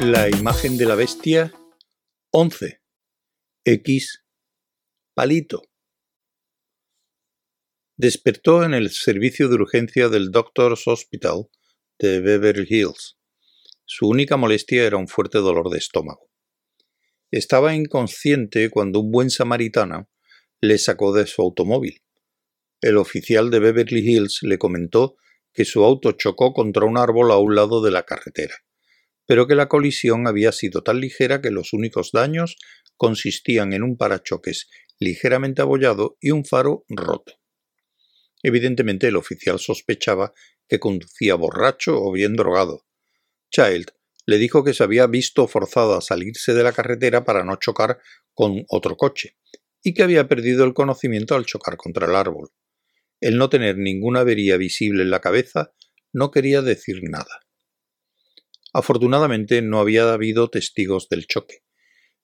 La imagen de la bestia 11. X. Palito. Despertó en el servicio de urgencia del Doctor's Hospital de Beverly Hills. Su única molestia era un fuerte dolor de estómago. Estaba inconsciente cuando un buen samaritano le sacó de su automóvil. El oficial de Beverly Hills le comentó que su auto chocó contra un árbol a un lado de la carretera pero que la colisión había sido tan ligera que los únicos daños consistían en un parachoques ligeramente abollado y un faro roto. Evidentemente el oficial sospechaba que conducía borracho o bien drogado. Child le dijo que se había visto forzado a salirse de la carretera para no chocar con otro coche, y que había perdido el conocimiento al chocar contra el árbol. El no tener ninguna avería visible en la cabeza no quería decir nada. Afortunadamente no había habido testigos del choque.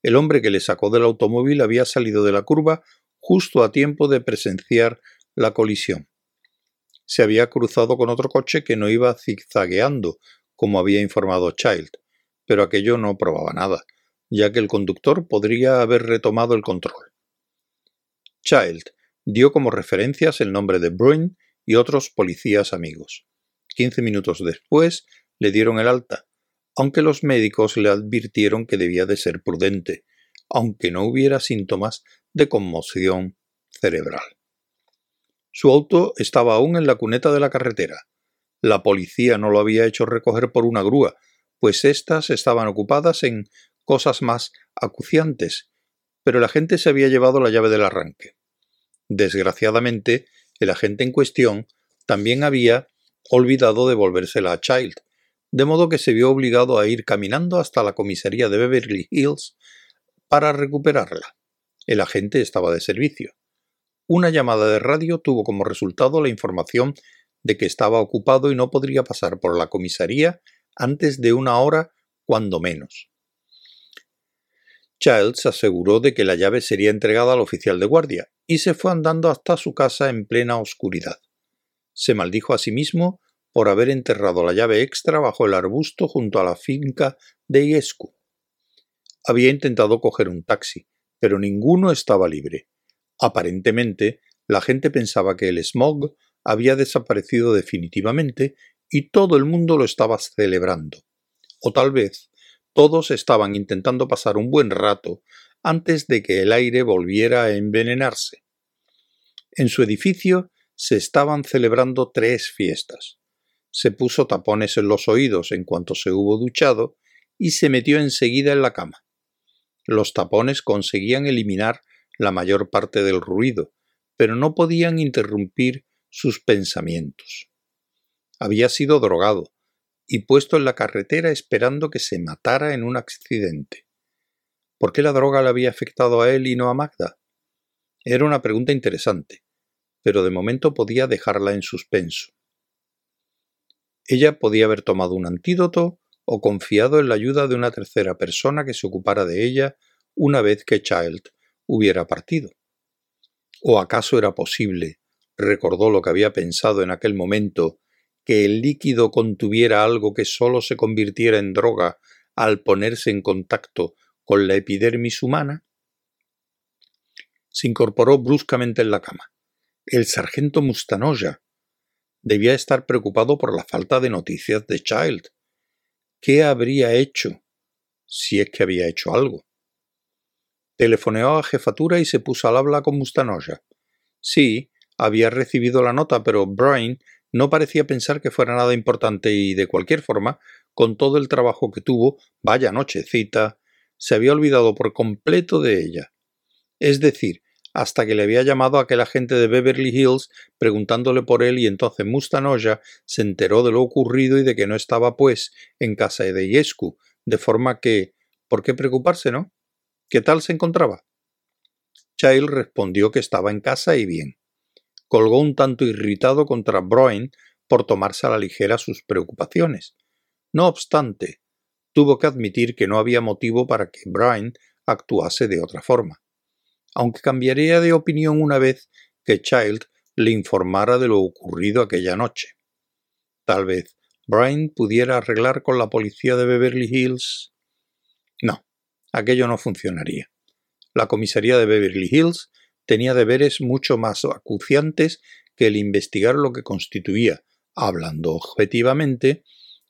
El hombre que le sacó del automóvil había salido de la curva justo a tiempo de presenciar la colisión. Se había cruzado con otro coche que no iba zigzagueando, como había informado Child, pero aquello no probaba nada, ya que el conductor podría haber retomado el control. Child dio como referencias el nombre de Bruin y otros policías amigos. Quince minutos después le dieron el alta, aunque los médicos le advirtieron que debía de ser prudente, aunque no hubiera síntomas de conmoción cerebral. Su auto estaba aún en la cuneta de la carretera. La policía no lo había hecho recoger por una grúa, pues éstas estaban ocupadas en cosas más acuciantes, pero el agente se había llevado la llave del arranque. Desgraciadamente, el agente en cuestión también había olvidado devolvérsela a Child, de modo que se vio obligado a ir caminando hasta la comisaría de Beverly Hills para recuperarla. El agente estaba de servicio. Una llamada de radio tuvo como resultado la información de que estaba ocupado y no podría pasar por la comisaría antes de una hora, cuando menos. Childs aseguró de que la llave sería entregada al oficial de guardia y se fue andando hasta su casa en plena oscuridad. Se maldijo a sí mismo por haber enterrado la llave extra bajo el arbusto junto a la finca de Iescu. Había intentado coger un taxi, pero ninguno estaba libre. Aparentemente, la gente pensaba que el smog había desaparecido definitivamente y todo el mundo lo estaba celebrando. O tal vez todos estaban intentando pasar un buen rato antes de que el aire volviera a envenenarse. En su edificio se estaban celebrando tres fiestas se puso tapones en los oídos en cuanto se hubo duchado y se metió enseguida en la cama. Los tapones conseguían eliminar la mayor parte del ruido, pero no podían interrumpir sus pensamientos. Había sido drogado y puesto en la carretera esperando que se matara en un accidente. ¿Por qué la droga le había afectado a él y no a Magda? Era una pregunta interesante, pero de momento podía dejarla en suspenso. Ella podía haber tomado un antídoto o confiado en la ayuda de una tercera persona que se ocupara de ella una vez que Child hubiera partido. ¿O acaso era posible, recordó lo que había pensado en aquel momento, que el líquido contuviera algo que sólo se convirtiera en droga al ponerse en contacto con la epidermis humana? Se incorporó bruscamente en la cama. El sargento Mustanoya, debía estar preocupado por la falta de noticias de Child. ¿Qué habría hecho? Si es que había hecho algo. Telefoneó a jefatura y se puso al habla con Mustanoya. Sí, había recibido la nota, pero Brian no parecía pensar que fuera nada importante y, de cualquier forma, con todo el trabajo que tuvo, vaya nochecita, se había olvidado por completo de ella. Es decir, hasta que le había llamado a aquel agente de Beverly Hills preguntándole por él y entonces Mustanoya se enteró de lo ocurrido y de que no estaba pues en casa de Iescu, de forma que ¿por qué preocuparse, no? ¿Qué tal se encontraba? Child respondió que estaba en casa y bien. Colgó un tanto irritado contra Broin por tomarse a la ligera sus preocupaciones. No obstante, tuvo que admitir que no había motivo para que Broin actuase de otra forma aunque cambiaría de opinión una vez que Child le informara de lo ocurrido aquella noche. Tal vez Brian pudiera arreglar con la policía de Beverly Hills. aquello no funcionaría. La comisaría de Beverly Hills tenía deberes mucho más acuciantes que el investigar lo que constituía, hablando objetivamente,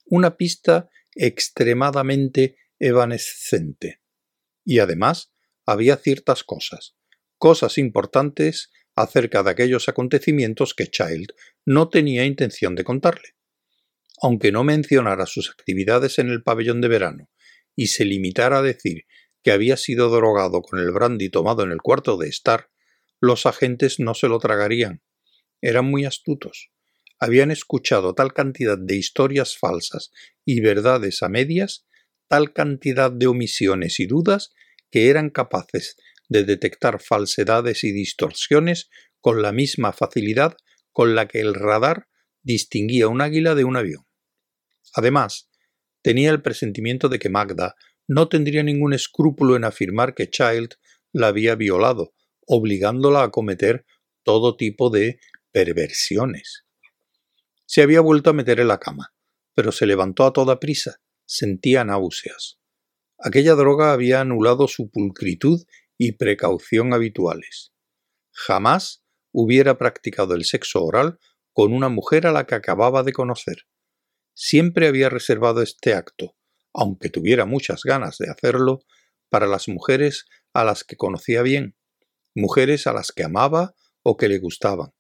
una pista extremadamente evanescente. Y además había ciertas cosas, cosas importantes acerca de aquellos acontecimientos que Child no tenía intención de contarle. Aunque no mencionara sus actividades en el pabellón de verano y se limitara a decir que había sido drogado con el brandy tomado en el cuarto de estar, los agentes no se lo tragarían. Eran muy astutos. Habían escuchado tal cantidad de historias falsas y verdades a medias, tal cantidad de omisiones y dudas, que eran capaces de detectar falsedades y distorsiones con la misma facilidad con la que el radar distinguía un águila de un avión. Además, tenía el presentimiento de que Magda no tendría ningún escrúpulo en afirmar que Child la había violado, obligándola a cometer todo tipo de perversiones. Se había vuelto a meter en la cama, pero se levantó a toda prisa, sentía náuseas. Aquella droga había anulado su pulcritud y precaución habituales. Jamás hubiera practicado el sexo oral con una mujer a la que acababa de conocer. Siempre había reservado este acto, aunque tuviera muchas ganas de hacerlo, para las mujeres a las que conocía bien, mujeres a las que amaba o que le gustaban,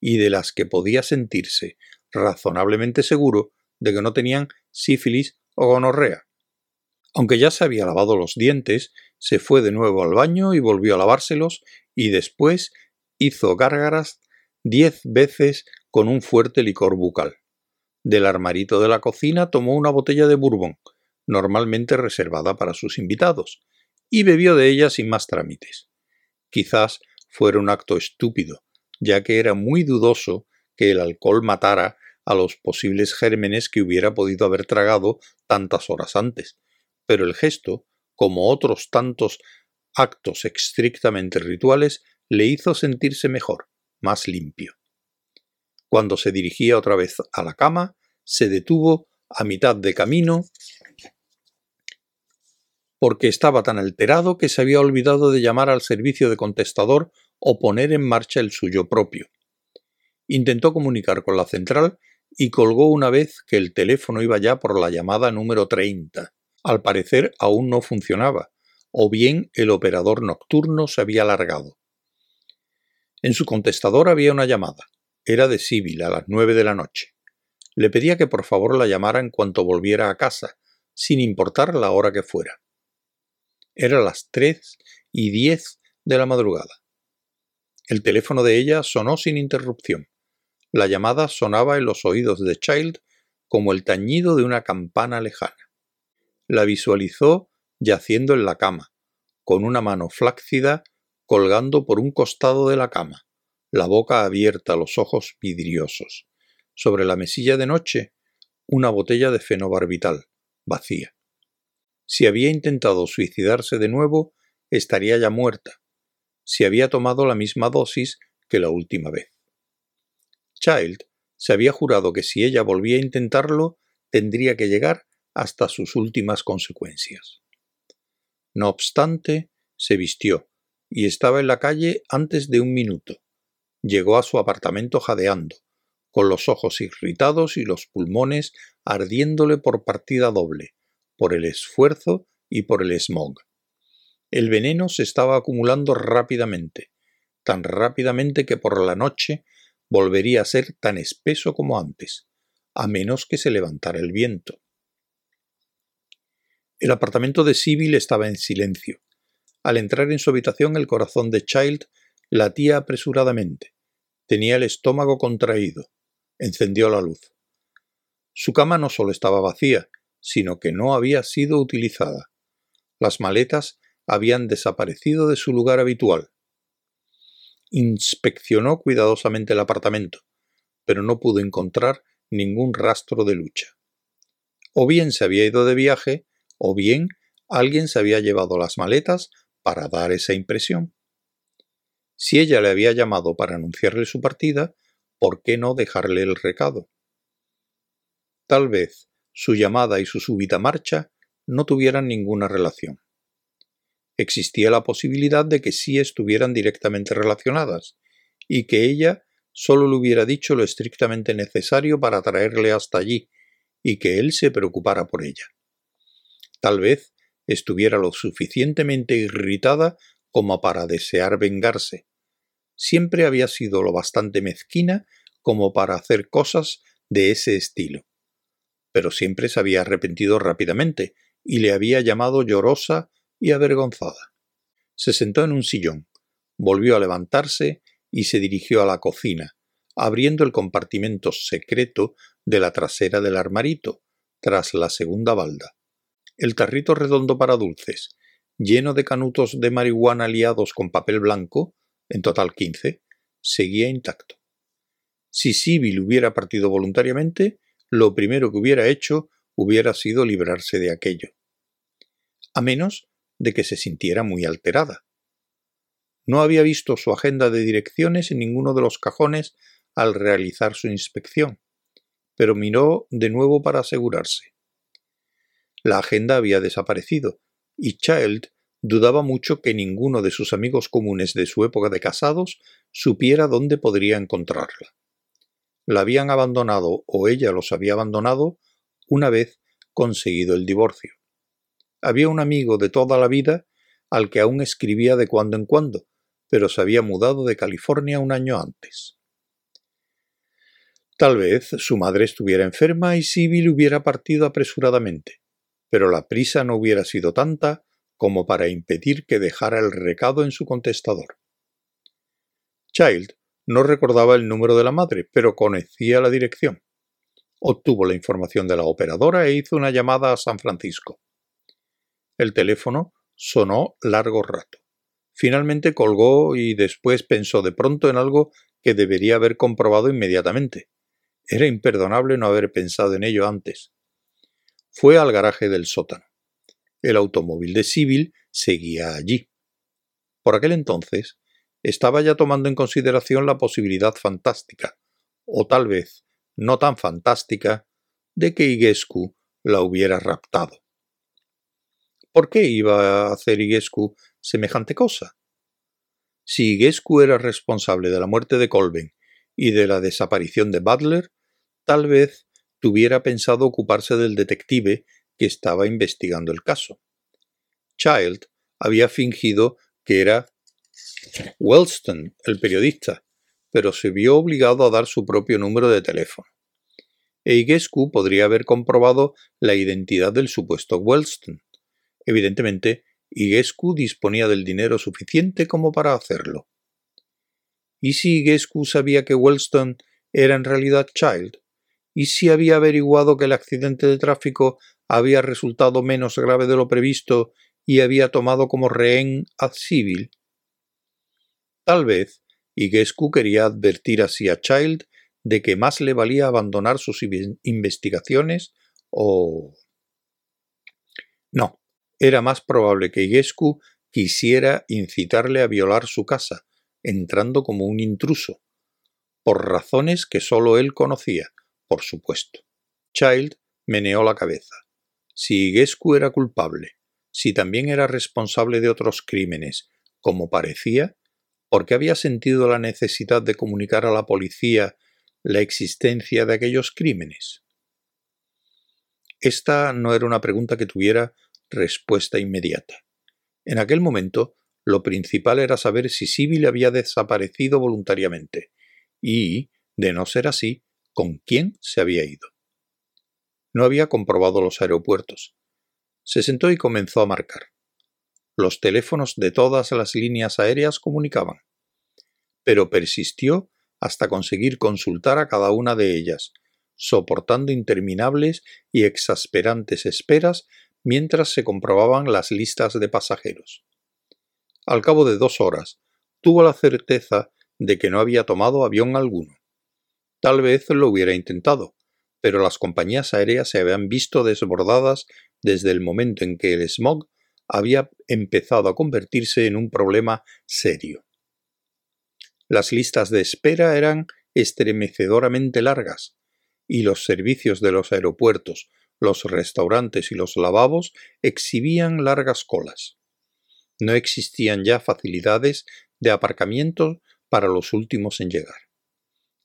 y de las que podía sentirse razonablemente seguro de que no tenían sífilis o gonorrea. Aunque ya se había lavado los dientes, se fue de nuevo al baño y volvió a lavárselos, y después hizo gárgaras diez veces con un fuerte licor bucal. Del armarito de la cocina tomó una botella de bourbon, normalmente reservada para sus invitados, y bebió de ella sin más trámites. Quizás fuera un acto estúpido, ya que era muy dudoso que el alcohol matara a los posibles gérmenes que hubiera podido haber tragado tantas horas antes, pero el gesto, como otros tantos actos estrictamente rituales, le hizo sentirse mejor, más limpio. Cuando se dirigía otra vez a la cama, se detuvo a mitad de camino porque estaba tan alterado que se había olvidado de llamar al servicio de contestador o poner en marcha el suyo propio. Intentó comunicar con la central y colgó una vez que el teléfono iba ya por la llamada número 30. Al parecer aún no funcionaba, o bien el operador nocturno se había alargado. En su contestador había una llamada. Era de Sibyl a las nueve de la noche. Le pedía que por favor la llamara en cuanto volviera a casa, sin importar la hora que fuera. Era las tres y diez de la madrugada. El teléfono de ella sonó sin interrupción. La llamada sonaba en los oídos de Child como el tañido de una campana lejana. La visualizó yaciendo en la cama, con una mano flácida colgando por un costado de la cama, la boca abierta, los ojos vidriosos. Sobre la mesilla de noche, una botella de fenobarbital, vacía. Si había intentado suicidarse de nuevo, estaría ya muerta. Si había tomado la misma dosis que la última vez. Child se había jurado que si ella volvía a intentarlo, tendría que llegar hasta sus últimas consecuencias. No obstante, se vistió y estaba en la calle antes de un minuto. Llegó a su apartamento jadeando, con los ojos irritados y los pulmones ardiéndole por partida doble, por el esfuerzo y por el smog. El veneno se estaba acumulando rápidamente, tan rápidamente que por la noche volvería a ser tan espeso como antes, a menos que se levantara el viento. El apartamento de Sibyl estaba en silencio. Al entrar en su habitación el corazón de Child latía apresuradamente. Tenía el estómago contraído. Encendió la luz. Su cama no solo estaba vacía, sino que no había sido utilizada. Las maletas habían desaparecido de su lugar habitual. Inspeccionó cuidadosamente el apartamento, pero no pudo encontrar ningún rastro de lucha. O bien se había ido de viaje, o bien alguien se había llevado las maletas para dar esa impresión. Si ella le había llamado para anunciarle su partida, ¿por qué no dejarle el recado? Tal vez su llamada y su súbita marcha no tuvieran ninguna relación. existía la posibilidad de que sí estuvieran directamente relacionadas, y que ella solo le hubiera dicho lo estrictamente necesario para traerle hasta allí, y que él se preocupara por ella. Tal vez estuviera lo suficientemente irritada como para desear vengarse. Siempre había sido lo bastante mezquina como para hacer cosas de ese estilo. Pero siempre se había arrepentido rápidamente y le había llamado llorosa y avergonzada. Se sentó en un sillón, volvió a levantarse y se dirigió a la cocina, abriendo el compartimento secreto de la trasera del armarito, tras la segunda balda. El tarrito redondo para dulces, lleno de canutos de marihuana liados con papel blanco, en total quince, seguía intacto. Si Sibyl hubiera partido voluntariamente, lo primero que hubiera hecho hubiera sido librarse de aquello. A menos de que se sintiera muy alterada. No había visto su agenda de direcciones en ninguno de los cajones al realizar su inspección, pero miró de nuevo para asegurarse. La agenda había desaparecido, y Child dudaba mucho que ninguno de sus amigos comunes de su época de casados supiera dónde podría encontrarla. La habían abandonado o ella los había abandonado una vez conseguido el divorcio había un amigo de toda la vida al que aún escribía de cuando en cuando, pero se había mudado de California un año antes. Tal vez su madre estuviera enferma y Sibyl hubiera partido apresuradamente, pero la prisa no hubiera sido tanta como para impedir que dejara el recado en su contestador. Child no recordaba el número de la madre, pero conocía la dirección. Obtuvo la información de la operadora e hizo una llamada a San Francisco. El teléfono sonó largo rato. Finalmente colgó y después pensó de pronto en algo que debería haber comprobado inmediatamente. Era imperdonable no haber pensado en ello antes. Fue al garaje del sótano. El automóvil de Sibyl seguía allí. Por aquel entonces, estaba ya tomando en consideración la posibilidad fantástica, o tal vez no tan fantástica, de que Igescu la hubiera raptado. ¿Por qué iba a hacer Igescu semejante cosa? Si Igescu era responsable de la muerte de Colben y de la desaparición de Butler, tal vez tuviera pensado ocuparse del detective que estaba investigando el caso. Child había fingido que era Wellston, el periodista, pero se vio obligado a dar su propio número de teléfono. E Igescu podría haber comprobado la identidad del supuesto Wellston, Evidentemente, Igescu disponía del dinero suficiente como para hacerlo. ¿Y si Igescu sabía que Wellston era en realidad Child? ¿Y si había averiguado que el accidente de tráfico había resultado menos grave de lo previsto y había tomado como rehén a Civil? Tal vez Igescu quería advertir así a Child de que más le valía abandonar sus investigaciones o... No, era más probable que Igescu quisiera incitarle a violar su casa, entrando como un intruso, por razones que sólo él conocía, por supuesto. Child meneó la cabeza. Si Igescu era culpable, si también era responsable de otros crímenes, como parecía, ¿por qué había sentido la necesidad de comunicar a la policía la existencia de aquellos crímenes? Esta no era una pregunta que tuviera respuesta inmediata. En aquel momento, lo principal era saber si Sibyl había desaparecido voluntariamente y, de no ser así, con quién se había ido. No había comprobado los aeropuertos. Se sentó y comenzó a marcar. Los teléfonos de todas las líneas aéreas comunicaban, pero persistió hasta conseguir consultar a cada una de ellas, soportando interminables y exasperantes esperas mientras se comprobaban las listas de pasajeros. Al cabo de dos horas, tuvo la certeza de que no había tomado avión alguno. Tal vez lo hubiera intentado, pero las compañías aéreas se habían visto desbordadas desde el momento en que el smog había empezado a convertirse en un problema serio. Las listas de espera eran estremecedoramente largas, y los servicios de los aeropuertos, los restaurantes y los lavabos exhibían largas colas. No existían ya facilidades de aparcamiento para los últimos en llegar.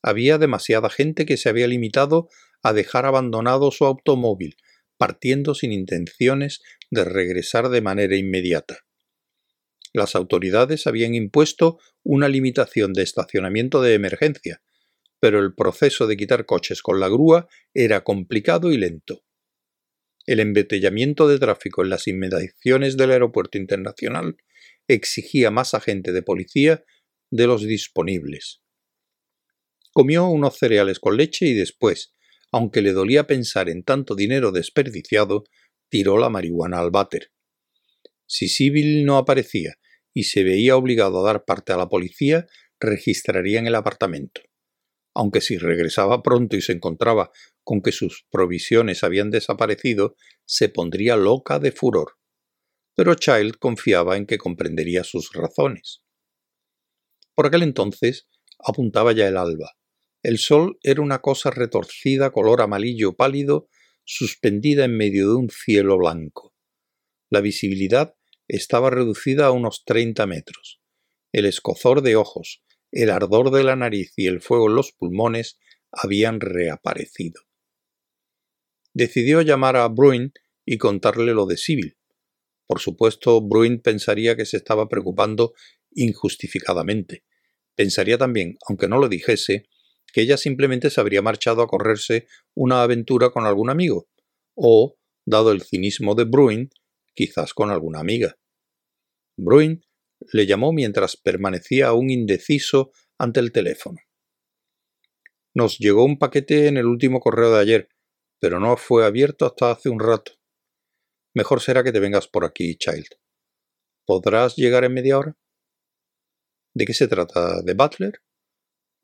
Había demasiada gente que se había limitado a dejar abandonado su automóvil, partiendo sin intenciones de regresar de manera inmediata. Las autoridades habían impuesto una limitación de estacionamiento de emergencia, pero el proceso de quitar coches con la grúa era complicado y lento. El embotellamiento de tráfico en las inmediaciones del aeropuerto internacional exigía más agente de policía de los disponibles. Comió unos cereales con leche y después, aunque le dolía pensar en tanto dinero desperdiciado, tiró la marihuana al váter. Si Sibyl no aparecía y se veía obligado a dar parte a la policía, registrarían el apartamento. Aunque si regresaba pronto y se encontraba con que sus provisiones habían desaparecido, se pondría loca de furor. Pero Child confiaba en que comprendería sus razones. Por aquel entonces apuntaba ya el alba. El sol era una cosa retorcida color amarillo pálido, suspendida en medio de un cielo blanco. La visibilidad estaba reducida a unos treinta metros. El escozor de ojos, el ardor de la nariz y el fuego en los pulmones habían reaparecido decidió llamar a Bruin y contarle lo de Sibyl. Por supuesto, Bruin pensaría que se estaba preocupando injustificadamente. Pensaría también, aunque no lo dijese, que ella simplemente se habría marchado a correrse una aventura con algún amigo, o, dado el cinismo de Bruin, quizás con alguna amiga. Bruin le llamó mientras permanecía aún indeciso ante el teléfono. Nos llegó un paquete en el último correo de ayer, pero no fue abierto hasta hace un rato. Mejor será que te vengas por aquí, Child. ¿Podrás llegar en media hora? ¿De qué se trata? ¿De Butler?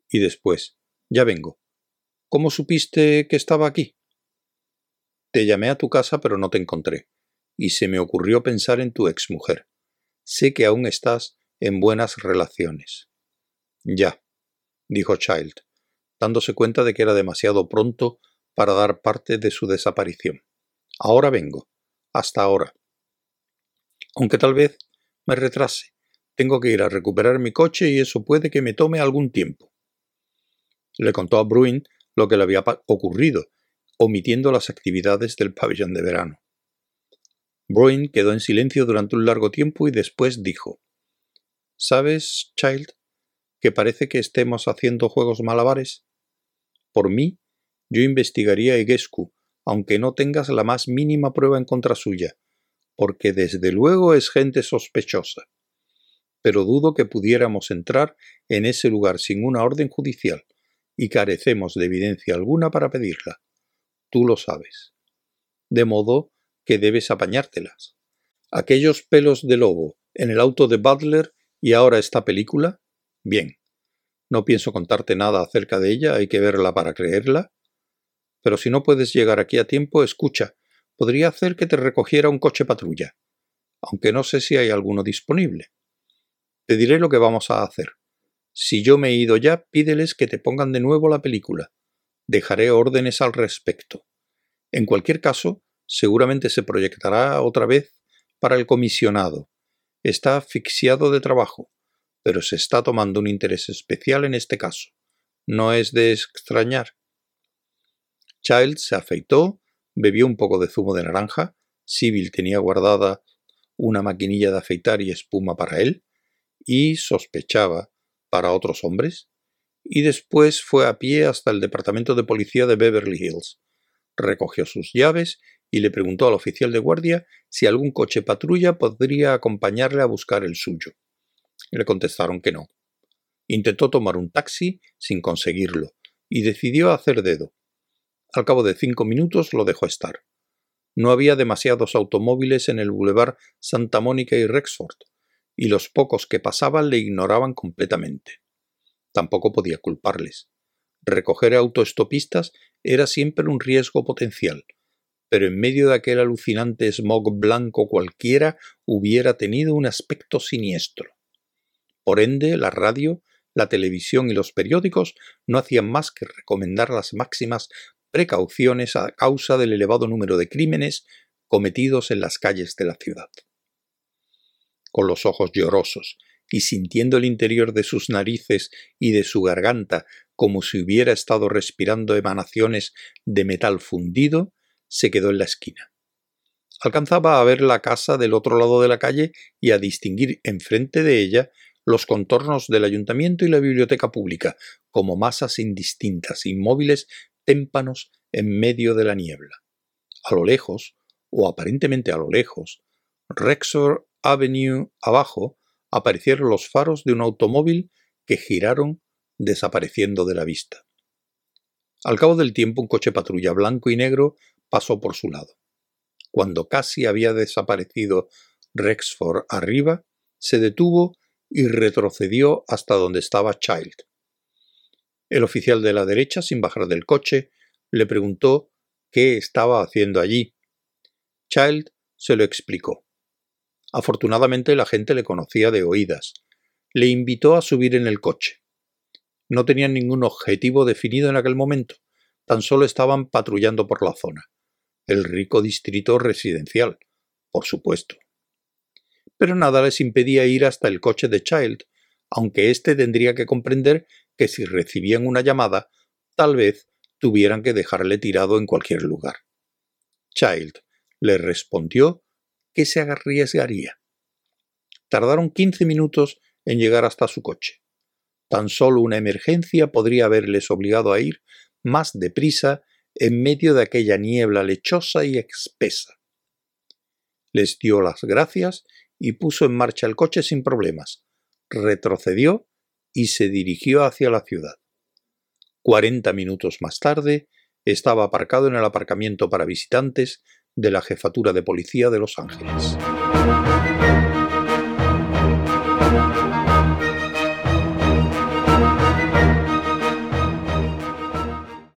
Y después, ya vengo. ¿Cómo supiste que estaba aquí? Te llamé a tu casa pero no te encontré, y se me ocurrió pensar en tu exmujer. Sé que aún estás en buenas relaciones. Ya, dijo Child, dándose cuenta de que era demasiado pronto para dar parte de su desaparición. Ahora vengo. Hasta ahora. Aunque tal vez me retrase. Tengo que ir a recuperar mi coche y eso puede que me tome algún tiempo. Le contó a Bruin lo que le había ocurrido, omitiendo las actividades del pabellón de verano. Bruin quedó en silencio durante un largo tiempo y después dijo ¿Sabes, Child, que parece que estemos haciendo juegos malabares? Por mí, yo investigaría a Egescu, aunque no tengas la más mínima prueba en contra suya, porque desde luego es gente sospechosa. Pero dudo que pudiéramos entrar en ese lugar sin una orden judicial, y carecemos de evidencia alguna para pedirla. Tú lo sabes. De modo que debes apañártelas. Aquellos pelos de lobo en el auto de Butler y ahora esta película. Bien. No pienso contarte nada acerca de ella, hay que verla para creerla, pero si no puedes llegar aquí a tiempo, escucha. Podría hacer que te recogiera un coche patrulla, aunque no sé si hay alguno disponible. Te diré lo que vamos a hacer. Si yo me he ido ya, pídeles que te pongan de nuevo la película. Dejaré órdenes al respecto. En cualquier caso, seguramente se proyectará otra vez para el comisionado. Está asfixiado de trabajo, pero se está tomando un interés especial en este caso. No es de extrañar. Child se afeitó, bebió un poco de zumo de naranja, Sibyl tenía guardada una maquinilla de afeitar y espuma para él, y sospechaba para otros hombres, y después fue a pie hasta el departamento de policía de Beverly Hills. Recogió sus llaves y le preguntó al oficial de guardia si algún coche patrulla podría acompañarle a buscar el suyo. Le contestaron que no. Intentó tomar un taxi sin conseguirlo y decidió hacer dedo. Al cabo de cinco minutos lo dejó estar. No había demasiados automóviles en el bulevar Santa Mónica y Rexford, y los pocos que pasaban le ignoraban completamente. Tampoco podía culparles. Recoger autoestopistas era siempre un riesgo potencial, pero en medio de aquel alucinante smog blanco cualquiera hubiera tenido un aspecto siniestro. Por ende, la radio, la televisión y los periódicos no hacían más que recomendar las máximas precauciones a causa del elevado número de crímenes cometidos en las calles de la ciudad. Con los ojos llorosos, y sintiendo el interior de sus narices y de su garganta como si hubiera estado respirando emanaciones de metal fundido, se quedó en la esquina. Alcanzaba a ver la casa del otro lado de la calle y a distinguir enfrente de ella los contornos del ayuntamiento y la biblioteca pública, como masas indistintas, inmóviles témpanos en medio de la niebla. A lo lejos, o aparentemente a lo lejos, Rexor Avenue abajo, aparecieron los faros de un automóvil que giraron desapareciendo de la vista. Al cabo del tiempo un coche patrulla blanco y negro pasó por su lado. Cuando casi había desaparecido Rexford arriba, se detuvo y retrocedió hasta donde estaba Child. El oficial de la derecha, sin bajar del coche, le preguntó qué estaba haciendo allí. Child se lo explicó. Afortunadamente la gente le conocía de oídas. Le invitó a subir en el coche. No tenían ningún objetivo definido en aquel momento, tan solo estaban patrullando por la zona. El rico distrito residencial, por supuesto. Pero nada les impedía ir hasta el coche de Child, aunque éste tendría que comprender que si recibían una llamada, tal vez tuvieran que dejarle tirado en cualquier lugar. Child le respondió que se arriesgaría. Tardaron quince minutos en llegar hasta su coche. Tan solo una emergencia podría haberles obligado a ir más deprisa en medio de aquella niebla lechosa y espesa. Les dio las gracias y puso en marcha el coche sin problemas. Retrocedió y se dirigió hacia la ciudad. Cuarenta minutos más tarde, estaba aparcado en el aparcamiento para visitantes de la Jefatura de Policía de Los Ángeles.